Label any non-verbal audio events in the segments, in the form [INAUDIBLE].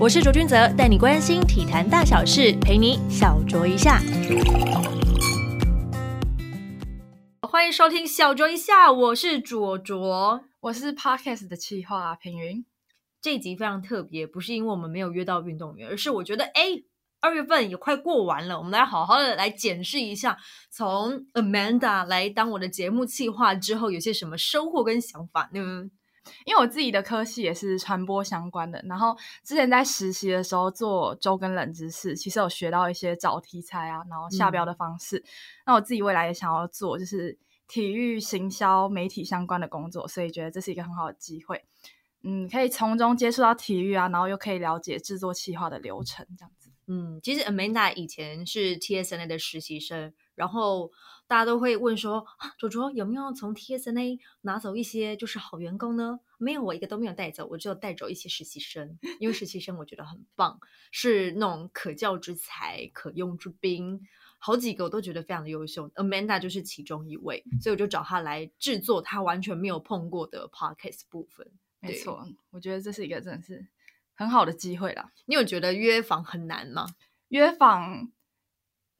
我是卓君泽，带你关心体坛大小事，陪你小酌一下。欢迎收听小酌一下，我是卓卓，我是 Podcast 的企划平云。这一集非常特别，不是因为我们没有约到运动员，而是我觉得，哎，二月份也快过完了，我们来好好的来检视一下，从 Amanda 来当我的节目企划之后，有些什么收获跟想法呢？因为我自己的科系也是传播相关的，然后之前在实习的时候做周跟冷知识，其实有学到一些找题材啊，然后下标的方式。那我自己未来也想要做，就是体育行销媒体相关的工作，所以觉得这是一个很好的机会。嗯，可以从中接触到体育啊，然后又可以了解制作企划的流程，这样子。嗯，其实 Amanda 以前是 TSNA 的实习生，然后大家都会问说啊，卓卓有没有从 TSNA 拿走一些就是好员工呢？没有，我一个都没有带走，我只有带走一些实习生，因为实习生我觉得很棒，是那种可教之才、可用之兵，好几个我都觉得非常的优秀，Amanda 就是其中一位，所以我就找他来制作他完全没有碰过的 Podcast 部分。没错，我觉得这是一个真的是。很好的机会啦。你有觉得约访很难吗？约访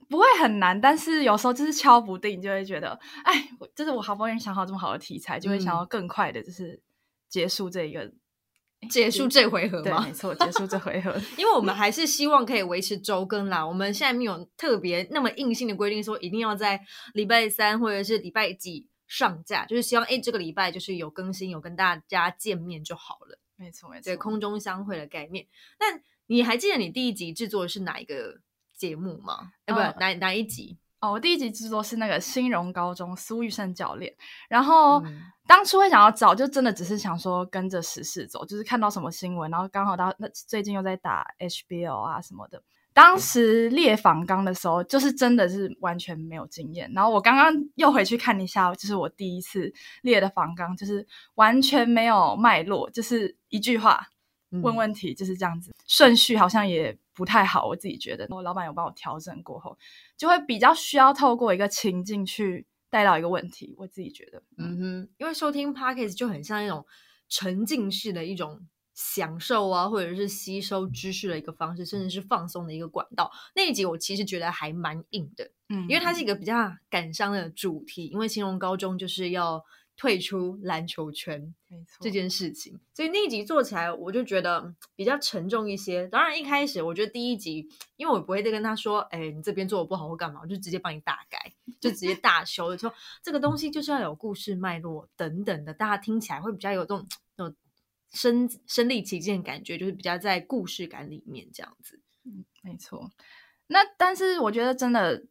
不会很难，但是有时候就是敲不定，就会觉得，哎，就是我好不容易想好这么好的题材，就会想要更快的，就是结束这一个，结束这回合吗？没错，结束这回合。[LAUGHS] 因为我们 [LAUGHS] 还是希望可以维持周更啦。我们现在没有特别那么硬性的规定，说一定要在礼拜三或者是礼拜几上架，就是希望哎，这个礼拜就是有更新，有跟大家见面就好了。没错，没错，对空中相会的概念。那你还记得你第一集制作的是哪一个节目吗？哎，不，哪哪一集？哦，我第一集制作是那个新荣高中苏玉胜教练。然后当初会想要找，就真的只是想说跟着时事走，就是看到什么新闻，然后刚好到那最近又在打 HBO 啊什么的。当时列访纲的时候，就是真的是完全没有经验。然后我刚刚又回去看一下，就是我第一次列的访纲，就是完全没有脉络，就是一句话问问题，就是这样子，顺序好像也不太好。我自己觉得，我老板有帮我调整过后，就会比较需要透过一个情境去带到一个问题。我自己觉得，嗯哼，因为收听 podcast 就很像一种沉浸式的一种。享受啊，或者是吸收知识的一个方式，甚至是放松的一个管道。那一集我其实觉得还蛮硬的，嗯，因为它是一个比较感伤的主题，因为新荣高中就是要退出篮球圈，没错这件事情，所以那一集做起来我就觉得比较沉重一些。当然一开始我觉得第一集，因为我不会再跟他说，哎，你这边做的不好或干嘛，我就直接帮你大改，就直接大修，说这个东西就是要有故事脉络等等的，大家听起来会比较有这种那种。身身临其境的感觉，就是比较在故事感里面这样子。嗯，没错。那但是我觉得真的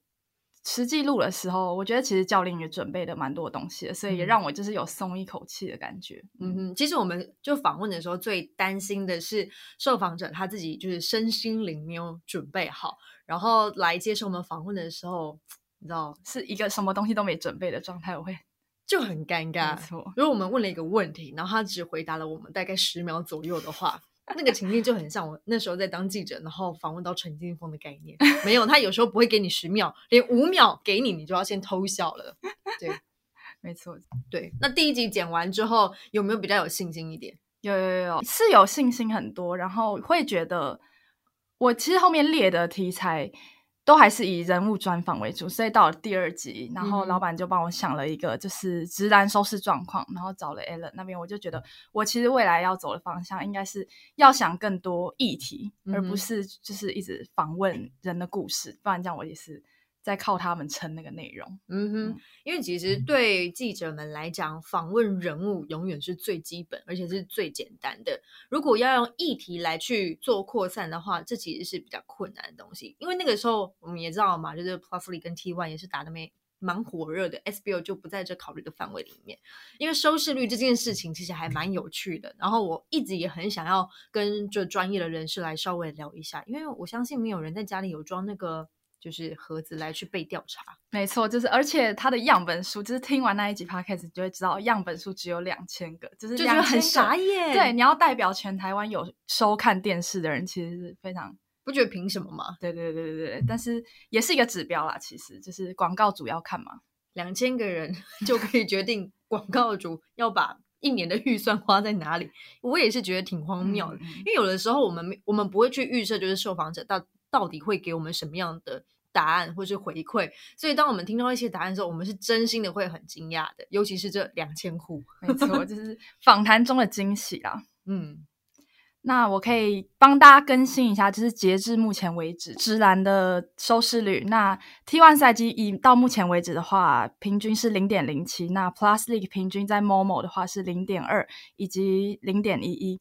实际录的时候，我觉得其实教练也准备的蛮多东西的，所以也让我就是有松一口气的感觉。嗯哼，其实我们就访问的时候最担心的是受访者他自己就是身心灵没有准备好，然后来接受我们访问的时候，你知道是一个什么东西都没准备的状态，我会。就很尴尬。如果我们问了一个问题，然后他只回答了我们大概十秒左右的话，那个情境就很像我那时候在当记者，然后访问到陈金峰的概念。没有，他有时候不会给你十秒，连五秒给你，你就要先偷笑了。对，[LAUGHS] 没错。对，那第一集剪完之后，有没有比较有信心一点？有有有，是有信心很多，然后会觉得我其实后面列的题材。都还是以人物专访为主，所以到了第二集，然后老板就帮我想了一个就是直男收视状况，然后找了 Allen 那边，我就觉得我其实未来要走的方向应该是要想更多议题，而不是就是一直访问人的故事，不然这样我也是。在靠他们撑那个内容，嗯哼，因为其实对记者们来讲，访问人物永远是最基本，而且是最简单的。如果要用议题来去做扩散的话，这其实是比较困难的东西。因为那个时候我们也知道嘛，就是 Plusly 跟 T One 也是打的没蛮火热的，SBO 就不在这考虑的范围里面。因为收视率这件事情其实还蛮有趣的，然后我一直也很想要跟这专业的人士来稍微聊一下，因为我相信没有人在家里有装那个。就是盒子来去被调查，没错，就是而且它的样本数，就是听完那一集 podcast 就会知道，样本数只有两千个，就是就觉得很傻眼。对，你要代表全台湾有收看电视的人，其实是非常不觉得凭什么吗？对对对对对，但是也是一个指标啦，其实就是广告主要看嘛，两千个人 [LAUGHS] 就可以决定广告主要把一年的预算花在哪里？我也是觉得挺荒谬的，因为有的时候我们我们不会去预设，就是受访者到到底会给我们什么样的答案或是回馈，所以当我们听到一些答案的时候，我们是真心的会很惊讶的，尤其是这两千户，没错，就是访谈中的惊喜啦。嗯，那我可以帮大家更新一下，就是截至目前为止，直男的收视率。那 T one 赛季以到目前为止的话，平均是零点零七。那 Plus League 平均在 Momo 的话是零点二以及零点一一。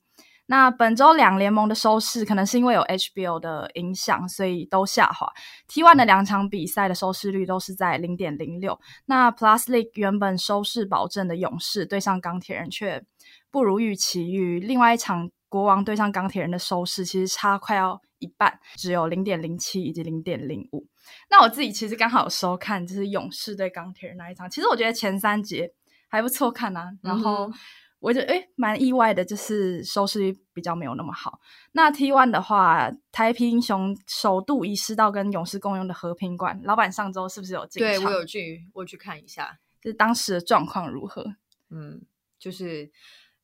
那本周两联盟的收视可能是因为有 HBO 的影响，所以都下滑。T one 的两场比赛的收视率都是在零点零六。那 Plus League 原本收视保证的勇士对上钢铁人却不如预期，与另外一场国王对上钢铁人的收视其实差快要一半，只有零点零七以及零点零五。那我自己其实刚好有收看，就是勇士对钢铁人那一场，其实我觉得前三节还不错看啊，然后。嗯我觉得诶蛮意外的，就是收视率比较没有那么好。那 T one 的话，台啤英雄首度遗失到跟勇士共用的和平馆，老板上周是不是有进场？对我有去我有去看一下，就是当时的状况如何？嗯，就是。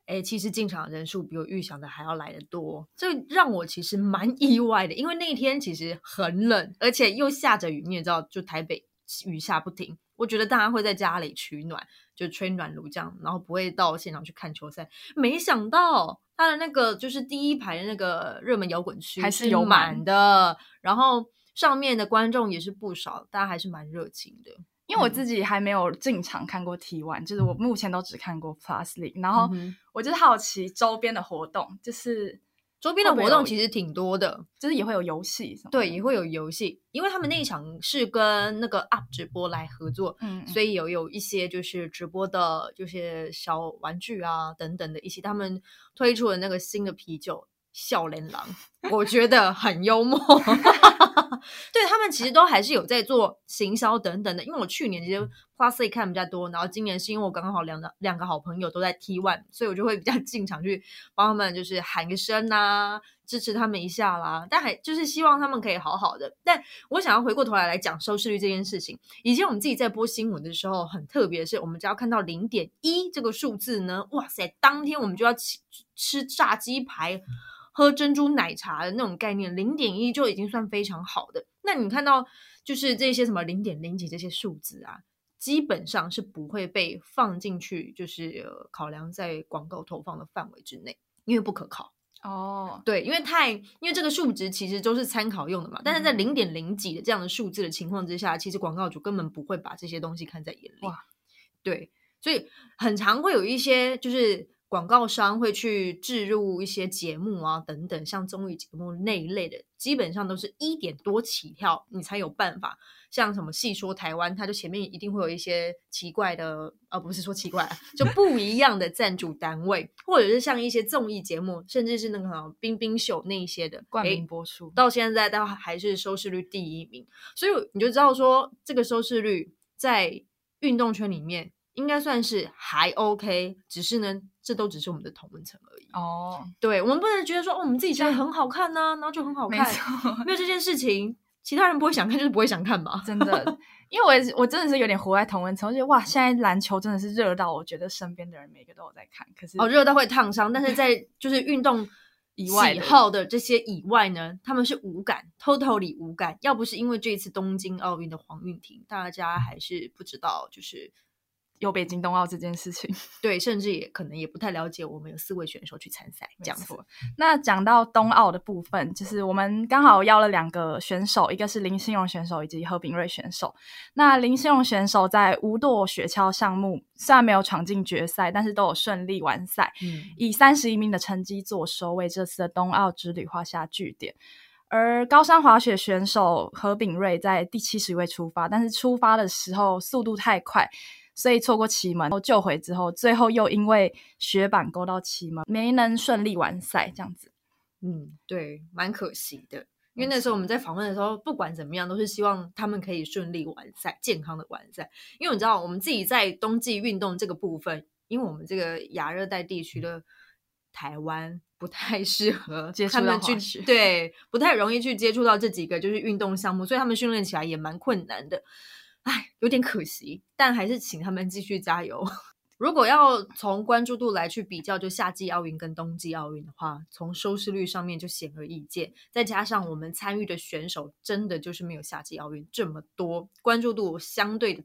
哎，其实进场人数比我预想的还要来的多，这让我其实蛮意外的。因为那一天其实很冷，而且又下着雨，你也知道，就台北雨下不停。我觉得大家会在家里取暖，就吹暖炉这样，然后不会到现场去看球赛。没想到他的那个就是第一排的那个热门摇滚区还是有满满的，然后上面的观众也是不少，大家还是蛮热情的。因为我自己还没有进场看过 T one，就是我目前都只看过 Plus League，然后我就是好奇周边的活动，就是周边的活动其实挺多的，就是也会有游戏什么，对，也会有游戏，因为他们那一场是跟那个 UP 直播来合作，嗯，所以有有一些就是直播的，就是小玩具啊等等的一些，他们推出了那个新的啤酒笑脸狼，我觉得很幽默。[LAUGHS] [LAUGHS] 对他们其实都还是有在做行销等等的，因为我去年其实 Plus A 看比较多，然后今年是因为我刚好两个两个好朋友都在 T One，所以我就会比较 [LAUGHS] 进场去帮他们就是喊个声啊，支持他们一下啦。但还就是希望他们可以好好的。但我想要回过头来来讲收视率这件事情。以前我们自己在播新闻的时候，很特别的是，我们只要看到零点一这个数字呢，哇塞，当天我们就要吃吃炸鸡排。喝珍珠奶茶的那种概念，零点一就已经算非常好的。那你看到就是这些什么零点零几这些数字啊，基本上是不会被放进去，就是、呃考量在广告投放的范围之内，因为不可靠。哦，对，因为太因为这个数值其实都是参考用的嘛，但是在嗯零点零几的这样的数字的情况之下，其实广告主根本不会把这些东西看在眼里。哇，对，所以很常会有一些就是广告商会去置入一些节目啊等等，像综艺节目那一类的，基本上都是一点多起跳，你才有办法。像什么戏说台湾，它就前面一定会有一些奇怪的，呃，不是说奇怪啊，就不一样的赞助单位，或者是像一些综艺节目，甚至是那个什么冰冰秀那一些的，冠名播出，到现在都还是收视率第一名，所以你就知道说这个收视率在运动圈里面应该算是还 OK，只是呢，这都只是我们的同温层而已。哦，对我们不能觉得说哦，我们自己觉得很好看呢、然后就很好没看，错，没有这件事情，其他人不会想看就是不会想看吧？真的，[LAUGHS] 因为我也是我真的是有点活在同温层，我觉得哇，现在篮球真的是热到我觉得身边的人每个都有在看，可是哦，热到会烫伤，但是在就是运动以外的好的这些以外呢，他们是无感，totally 无感。要不是因为这一次东京奥运的黄韵婷，大家还是不知道，就是有北京冬奥这件事情。[LAUGHS] 对，甚至也可能也不太了解我们有四位选手去参赛这样子没。错那讲到冬奥的部分，就是我们刚好邀了两个选手，一个是林心荣选手以及何炳瑞选手。那林心荣选手在无舵雪橇项目虽然没有闯进决赛，但是都有顺利完赛，嗯，以三十一名的成绩做收，为这次的冬奥之旅画下句点。而高山滑雪选手何炳瑞在第七十位出发，但是出发的时候速度太快，所以错过奇门，救回之后，最后又因为雪板勾到奇门，没能顺利完赛，这样子。嗯，对，蛮可惜的。因为那时候我们在访问的时候，不管怎么样，都是希望他们可以顺利完赛、健康的完赛。因为你知道，我们自己在冬季运动这个部分，因为我们这个亚热带地区的台湾不太适合 [LAUGHS] 他们去到对，不太容易去接触到这几个就是运动项目，所以他们训练起来也蛮困难的。哎，有点可惜，但还是请他们继续加油。[LAUGHS] 如果要从关注度来去比较，就夏季奥运跟冬季奥运的话，从收视率上面就显而易见。再加上我们参与的选手，真的就是没有夏季奥运这么多，关注度相对的。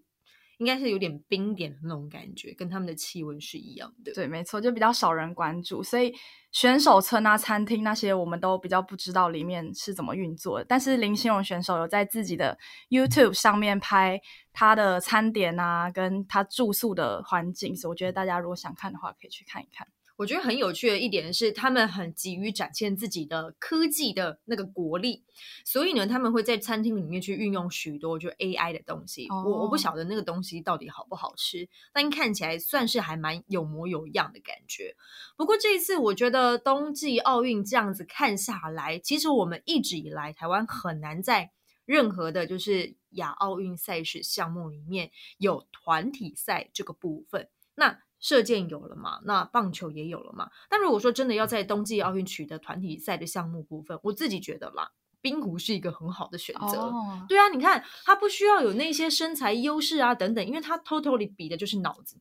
应该是有点冰点的那种感觉，跟他们的气温是一样的。对，没错，就比较少人关注，所以选手村啊、餐厅那些，我们都比较不知道里面是怎么运作的。但是林心如选手有在自己的 YouTube 上面拍他的餐点啊，跟他住宿的环境，所以我觉得大家如果想看的话，可以去看一看。我觉得很有趣的一点是，他们很急于展现自己的科技的那个国力，所以呢，他们会在餐厅里面去运用许多就 AI 的东西。我我不晓得那个东西到底好不好吃，但看起来算是还蛮有模有样的感觉。不过这一次，我觉得冬季奥运这样子看下来，其实我们一直以来台湾很难在任何的就是亚奥运赛事项目里面有团体赛这个部分。那射箭有了嘛？那棒球也有了嘛？但如果说真的要在冬季奥运取得团体赛的项目部分，我自己觉得啦，冰壶是一个很好的选择。对啊，你看他不需要有那些身材优势啊等等，因为他 totally 比的就是脑子。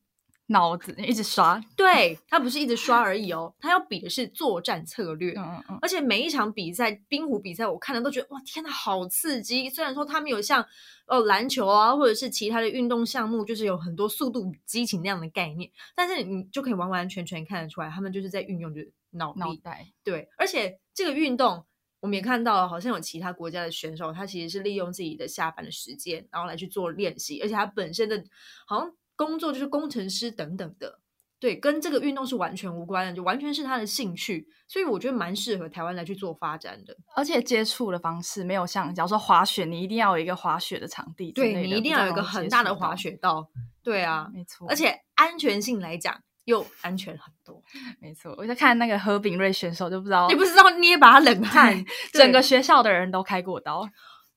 脑子一直刷，对他不是一直刷而已哦，他要比的是作战策略。嗯嗯嗯。而且每一场比赛，冰壶比赛，我看了都觉得哇，天呐，好刺激！虽然说他们有像哦篮球啊，或者是其他的运动项目，就是有很多速度激情那样的概念，但是你就可以完完全全看得出来，他们就是在运用就是脑脑袋。对，而且这个运动我们也看到，好像有其他国家的选手，他其实是利用自己的下班的时间，然后来去做练习，而且他本身的好像。工作就是工程师等等的，对，跟这个运动是完全无关的，就完全是他的兴趣，所以我觉得蛮适合台湾来去做发展的。而且接触的方式没有像，假如说滑雪，你一定要有一个滑雪的场地，对你一定要有一个很大的滑雪道，[LAUGHS] 对啊，没错。而且安全性来讲又安全很多，没错。我在看那个何炳瑞选手，就不知道你不知道捏把冷汗，[LAUGHS] 整个学校的人都开过刀。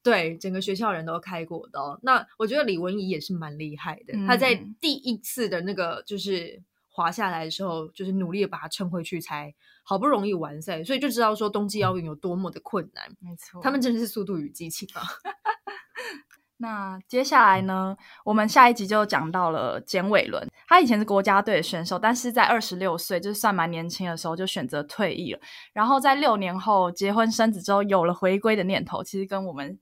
对，整个学校人都开过的。那我觉得李文怡也是蛮厉害的。他在第一次的那个就是滑下来的时候，就是努力的把它撑回去，才好不容易完赛。所以就知道说冬季奥运有多么的困难。没错，他们真的是速度与激情啊。[LAUGHS] 那接下来呢，我们下一集就讲到了简伟伦。他以前是国家队的选手，但是在二十六岁，就是算蛮年轻的时候就选择退役了。然后在六年后结婚生子之后，有了回归的念头。其实跟我们。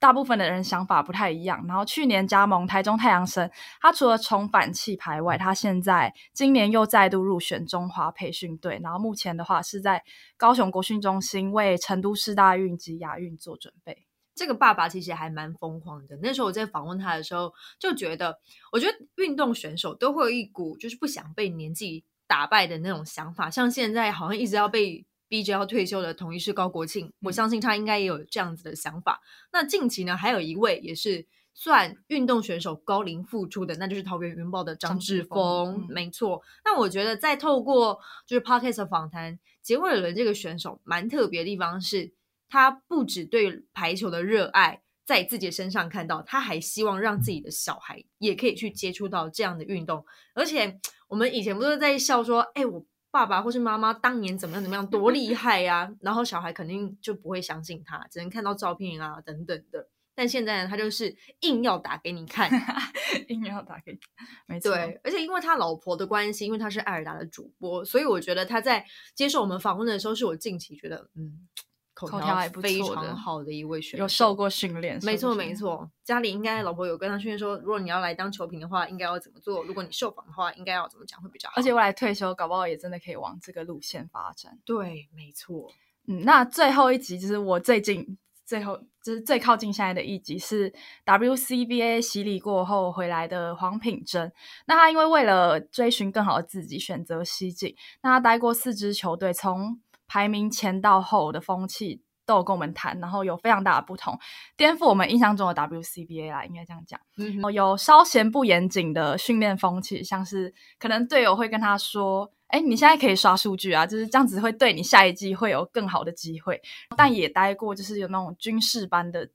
大部分的人想法不太一样。然后去年加盟台中太阳神，他除了重返气排外，他现在今年又再度入选中华培训队。然后目前的话是在高雄国训中心为成都市大运及亚运做准备。这个爸爸其实还蛮疯狂的。那时候我在访问他的时候，就觉得，我觉得运动选手都会有一股就是不想被年纪打败的那种想法。像现在好像一直要被。逼着要退休的同一是高国庆，我相信他应该也有这样子的想法。那近期呢，还有一位也是算运动选手高龄复出的，那就是桃园云豹的张志峰。没错，那我觉得在透过就是 podcast 访谈，杰伟伦这个选手蛮特别的地方是，他不止对排球的热爱在自己身上看到，他还希望让自己的小孩也可以去接触到这样的运动。而且我们以前不是在笑说，哎我。爸爸或是妈妈当年怎么样怎么样多厉害呀？然后小孩肯定就不会相信他，只能看到照片啊等等的。但现在呢，他就是硬要打给你看，[LAUGHS] 硬要打给你。没错，对，而且因为他老婆的关系，因为他是艾尔达的主播，所以我觉得他在接受我们访问的时候，是我近期觉得嗯。口条还非常好的一位选手，有受过训练。没错没错，家里应该老婆有跟他训练说，如果你要来当球评的话，应该要怎么做？如果你受访的话，应该要怎么讲会比较好？而且未来退休，搞不好也真的可以往这个路线发展。对，没错。嗯，那最后一集就是我最近最后就是最靠近现在的一集是 WCBA 洗礼过后回来的黄品珍。那他因为为了追寻更好的自己，选择西进。那他待过四支球队，从排名前到后的风气都有跟我们谈，然后有非常大的不同，颠覆我们印象中的 WCBA 啦，应该这样讲。哦，有稍嫌不严谨的训练风气，像是可能队友会跟他说：“哎，你现在可以刷数据啊，就是这样子会对你下一季会有更好的机会。”但也待过就是有那种军事班的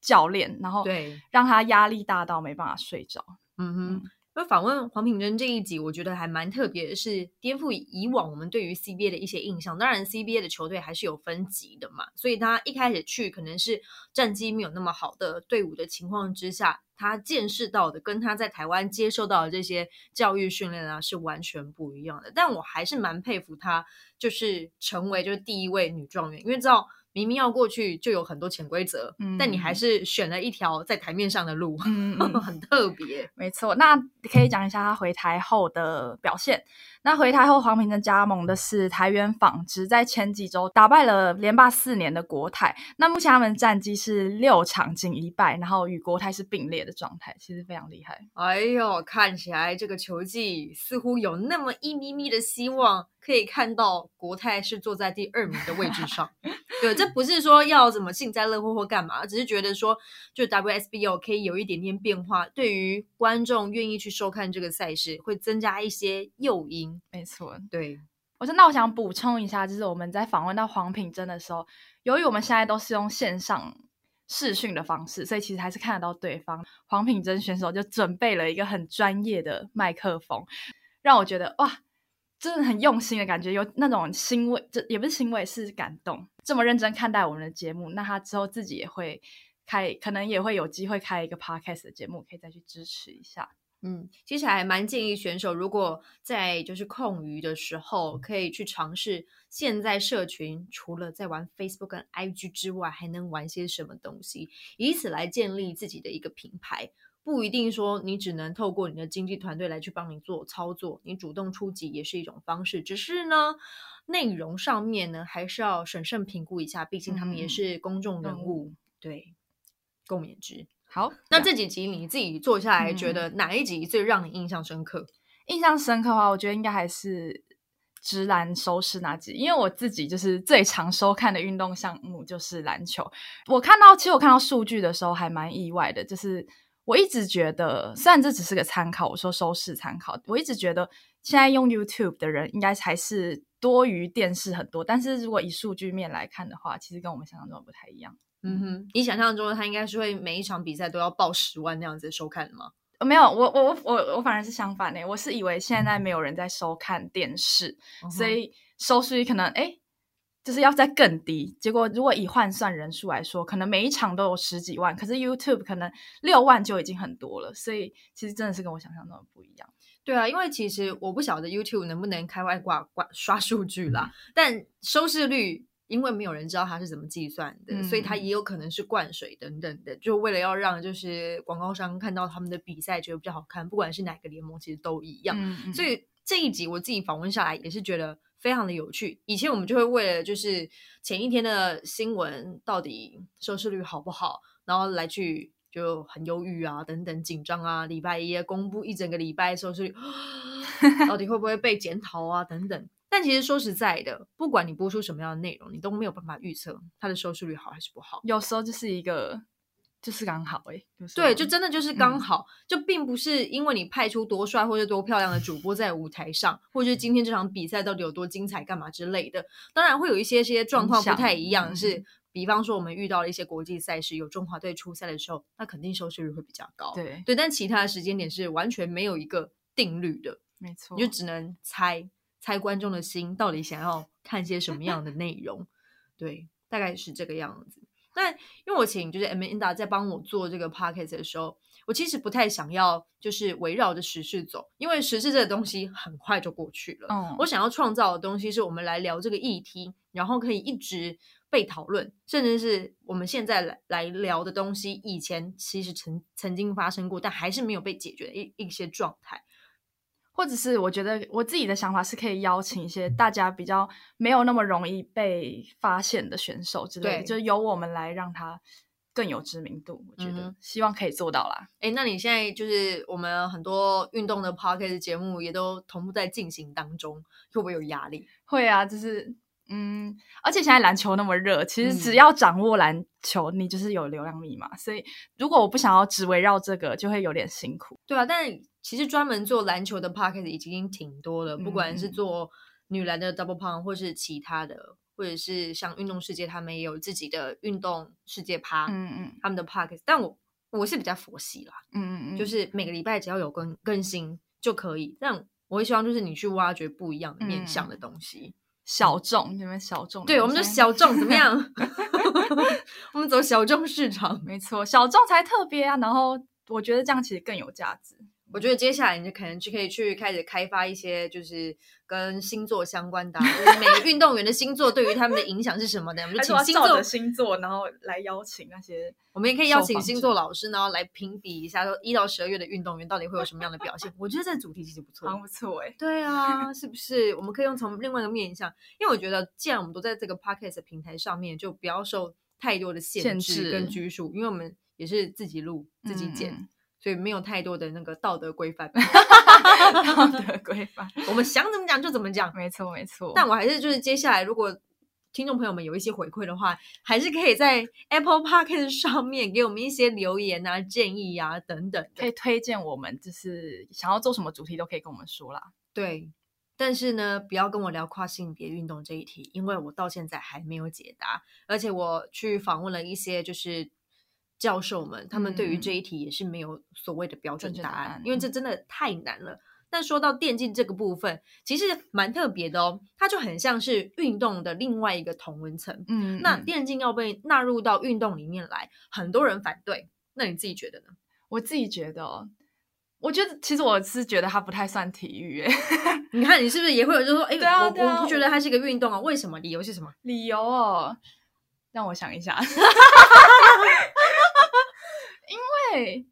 教练，然后对让他压力大到没办法睡着。嗯哼。那访问黄品珍这一集，我觉得还蛮特别的，是颠覆以往我们对于 CBA 的一些印象。当然，CBA 的球队还是有分级的嘛，所以他一开始去可能是战绩没有那么好的队伍的情况之下，他见识到的跟他在台湾接受到的这些教育训练啊是完全不一样的。但我还是蛮佩服他，就是成为就是第一位女状元，因为知道。明明要过去就有很多潜规则，但你还是选了一条在台面上的路，[LAUGHS] 很特别。没错，那可以讲一下他回台后的表现。那回台后，黄平珍加盟的是台元纺织，在前几周打败了连霸四年的国泰。那目前他们战绩是六场仅一败，然后与国泰是并列的状态，其实非常厉害。哎呦，看起来这个球技似乎有那么一咪咪的希望。可以看到国泰是坐在第二名的位置上，对，这不是说要怎么幸灾乐祸或干嘛，只是觉得说，就 WSBO 可以有一点点变化，对于观众愿意去收看这个赛事，会增加一些诱因。没错，对。我说，那我想补充一下，就是我们在访问到黄品珍的时候，由于我们现在都是用线上视讯的方式，所以其实还是看得到对方。黄品珍选手就准备了一个很专业的麦克风，让我觉得哇。真的很用心的感觉，有那种欣慰，这也不是欣慰，是感动。这么认真看待我们的节目，那他之后自己也会开，可能也会有机会开一个 podcast 的节目，可以再去支持一下。嗯，其实还蛮建议选手，如果在就是空余的时候，可以去尝试现在社群除了在玩 Facebook 跟 IG 之外，还能玩些什么东西，以此来建立自己的一个品牌。不一定说你只能透过你的经纪团队来去帮你做操作，你主动出击也是一种方式。只是呢，内容上面呢还是要审慎评估一下，毕竟他们也是公众人物。对，共勉之。好，[LAUGHS] 那这几集你自己做下来，觉得哪一集最让你印象深刻？印象深刻的话，我觉得应该还是直男收视那集，因为我自己就是最常收看的运动项目就是篮球。我看到，其实我看到数据的时候还蛮意外的，就是。我一直觉得，虽然这只是个参考，我说收视参考，我一直觉得现在用 YouTube 的人应该还是多于电视很多。但是如果以数据面来看的话，其实跟我们想象中的不太一样。嗯哼，你想象中他应该是会每一场比赛都要报十万那样子收看的吗？没有，我我我我反而是相反呢。我是以为现在没有人在收看电视，所以收视率可能哎。就是要再更低，结果如果以换算人数来说，可能每一场都有十几万，可是 YouTube 可能六万就已经很多了，所以其实真的是跟我想象中的不一样。对啊，因为其实我不晓得 YouTube 能不能开外挂挂刷数据啦，但收视率因为没有人知道它是怎么计算的，所以它也有可能是灌水等等的，就为了要让就是广告商看到他们的比赛觉得比较好看，不管是哪个联盟，其实都一样。所以这一集我自己访问下来也是觉得。非常的有趣。以前我们就会为了就是前一天的新闻到底收视率好不好，然后来去就很忧郁啊，等等紧张啊。礼拜一公布一整个礼拜收视率，到底会不会被检讨啊？等等。但其实说实在的，不管你播出什么样的内容，你都没有办法预测它的收视率好还是不好。有时候就是一个。就是刚好哎，对，就真的就是刚好，就并不是因为你派出多帅或者多漂亮的主播在舞台上，或者是今天这场比赛到底有多精彩，干嘛之类的。当然会有一些些状况不太一样，是比方说我们遇到了一些国际赛事，有中华队出赛的时候，那肯定收视率会比较高。对对，但其他的时间点是完全没有一个定律的，没错，你就只能猜猜观众的心到底想要看些什么样的内容。对，大概是这个样子。那因为我请就是 Amanda 在帮我做这个 podcast 的时候，我其实不太想要就是围绕着时事走，因为时事这个东西很快就过去了。嗯，我想要创造的东西是我们来聊这个议题，然后可以一直被讨论，甚至是我们现在来来聊的东西，以前其实曾曾经发生过，但还是没有被解决的一一些状态。或者是我觉得我自己的想法是可以邀请一些大家比较没有那么容易被发现的选手之类的，就由我们来让他更有知名度。我觉得希望可以做到啦。哎，那你现在就是我们很多运动的 podcast 节目也都同步在进行当中，会不会有压力？会啊，就是嗯，而且现在篮球那么热，其实只要掌握篮球，你就是有流量密码。所以如果我不想要只围绕这个，就会有点辛苦。对啊，但。其实专门做篮球的 p o c k e t 已经挺多了，不管是做女篮的 Double Pound，或是其他的，或者是像运动世界，他们也有自己的运动世界趴，嗯嗯，他们的 p o c k e t 但我我是比较佛系啦，嗯嗯嗯，就是每个礼拜只要有更更新就可以。但我会希望就是你去挖掘不一样的面向的东西，小众，你们小众，对，我们就小众怎么 [LAUGHS] 样？[LAUGHS] 我们走小众市场，没错，小众才特别啊。然后。我觉得这样其实更有价值。我觉得接下来你就可能就可以去开始开发一些，就是跟星座相关的，就是每个运动员的星座对于他们的影响是什么的。我们就请星座星座，然后来邀请那些，[LAUGHS] 我们也可以邀请星座老师，然后来评比一下，说一到十二月的运动员到底会有什么样的表现。我觉得这主题其实不错，不错哎。对啊，是不是？我们可以用从另外一个面向，因为我觉得既然我们都在这个 podcast 平台上面，就不要受太多的限制跟拘束，因为我们也是自己录自己剪。所以没有太多的那个道德规范，[LAUGHS] 道德规范，我们想怎么讲就怎么讲，没错没错。但我还是就是接下来，如果听众朋友们有一些回馈的话，还是可以在 Apple Podcast 上面给我们一些留言啊、建议啊等等，可以推荐我们，就是想要做什么主题都可以跟我们说啦。对，但是呢，不要跟我聊跨性别运动这一题，因为我到现在还没有解答，而且我去访问了一些就是。教授们，他们对于这一题也是没有所谓的标准答案，因为这真的太难了。但说到电竞这个部分，其实蛮特别的哦，它就很像是运动的另外一个同温层。嗯，那电竞要被纳入到运动里面来，很多人反对。那你自己觉得呢？我自己觉得，我觉得其实我是觉得它不太算体育。哎，[LAUGHS] 你看你是不是也会有就说，哎，我我不觉得它是一个运动啊？为什么？理由是什么？理由哦，让我想一下。[LAUGHS] 对，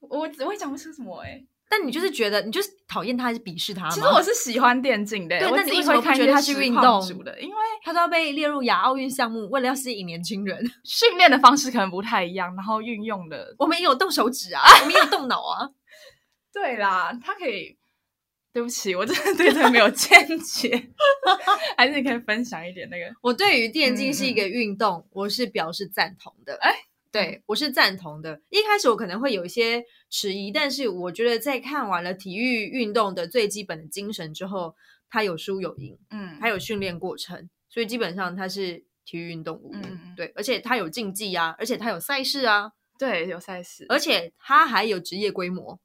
我我也讲不出什么哎。但你就是觉得，你就是讨厌他还是鄙视他？其实我是喜欢电竞的。对，那你为什么觉得他是运动的？因为他都要被列入亚奥运项目，为了要吸引年轻人，[LAUGHS] 训练的方式可能不太一样，然后运用的，我们也有动手指啊，[LAUGHS] 我们也有动脑啊。[LAUGHS] 对啦，他可以。对不起，我真的对这没有见解，还是你可以分享一点那个。我对于电竞是一个运动，我是表示赞同的。哎。对，我是赞同的。一开始我可能会有一些迟疑，但是我觉得在看完了体育运动的最基本的精神之后，它有输有赢，嗯，还有。训练过程，所以基本上它是体育运动，嗯，对，而且它有竞技啊，而且它有赛事啊，对，有赛事，而且它还有职业规模，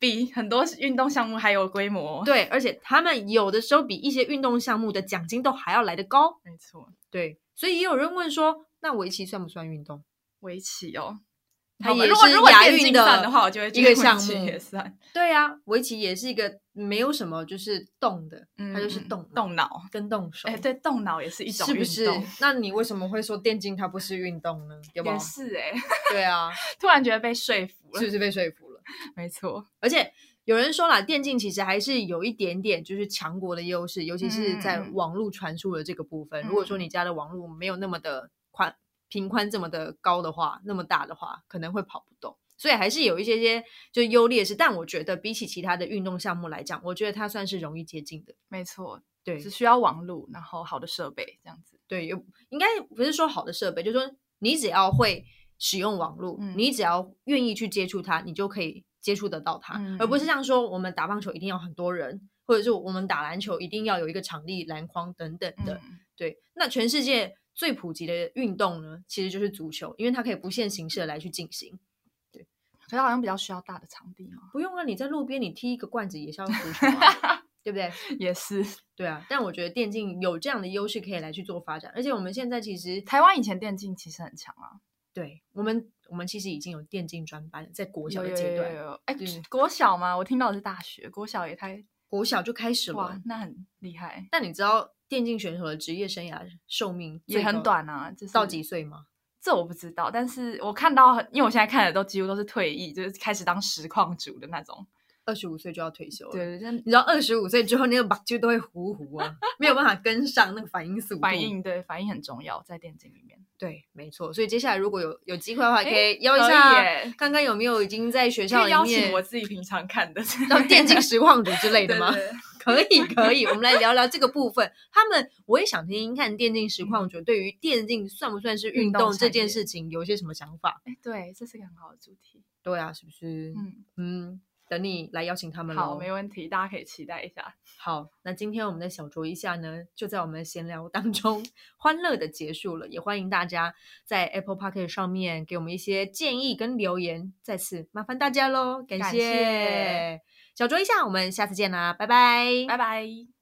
比很多运动项目还有规模，对，而且他们有的时候比一些运动项目的奖金都还要来得高，没错，对，所以也有人问说，那围棋算不算运动？围棋哦，它也是亚运的话，我就会一个项目也算。对啊，围棋也是一个没有什么就是动的，它就是动动脑跟动手。哎，对，动脑也是一种是不是？那你为什么会说电竞它不是运动呢？也是哎，对啊，[LAUGHS] 突然觉得被说服了，是不是被说服了？没错，而且有人说了，电竞其实还是有一点点就是强国的优势，尤其是在网络传输的这个部分。如果说你家的网络没有那么的宽。频宽这么的高的话，那么大的话，可能会跑不动，所以还是有一些些就优劣势。但我觉得比起其他的运动项目来讲，我觉得它算是容易接近的。没错，对，只需要网路，然后好的设备这样子。对，有应该不是说好的设备，就是说你只要会使用网路，你只要愿意去接触它，你就可以接触得到它，而不是像说我们打棒球一定要很多人，或者是我们打篮球一定要有一个场地、篮筐等等的。对，那全世界。最普及的运动呢，其实就是足球，因为它可以不限形式的来去进行。对，可是好像比较需要大的场地不用啊，你在路边你踢一个罐子也是要足球啊，[LAUGHS] 对不对？也是，对啊。但我觉得电竞有这样的优势可以来去做发展，而且我们现在其实台湾以前电竞其实很强啊。对我们，我们其实已经有电竞专班在国小的阶段。哎，国小吗？我听到的是大学，国小也太国小就开始了，哇那很厉害。但你知道？电竞选手的职业生涯寿命也很短啊，到几岁吗？这我不知道，但是我看到，因为我现在看的都几乎都是退役，就是开始当实况主的那种。二十五岁就要退休了，对对，你知道二十五岁之后那个把就都会糊糊啊，没有办法跟上那个反应速度。反应对，反应很重要，在电竞里面。对，没错。所以接下来如果有有机会的话，可以邀一下，看看有没有已经在学校里面，我自己平常看的，当电竞实况主之类的吗？可以，可以。我们来聊聊这个部分。他们我也想听听看，电竞实况者对于电竞算不算是运动这件事情，有一些什么想法？哎，对，这是个很好的主题。对啊，是不是？嗯嗯。等你来邀请他们好，没问题，大家可以期待一下。[LAUGHS] 好，那今天我们的小酌一下呢，就在我们的闲聊当中 [LAUGHS] 欢乐的结束了。也欢迎大家在 Apple Park 上面给我们一些建议跟留言，再次麻烦大家喽，感谢。小酌一下，我们下次见啦，拜拜，拜拜。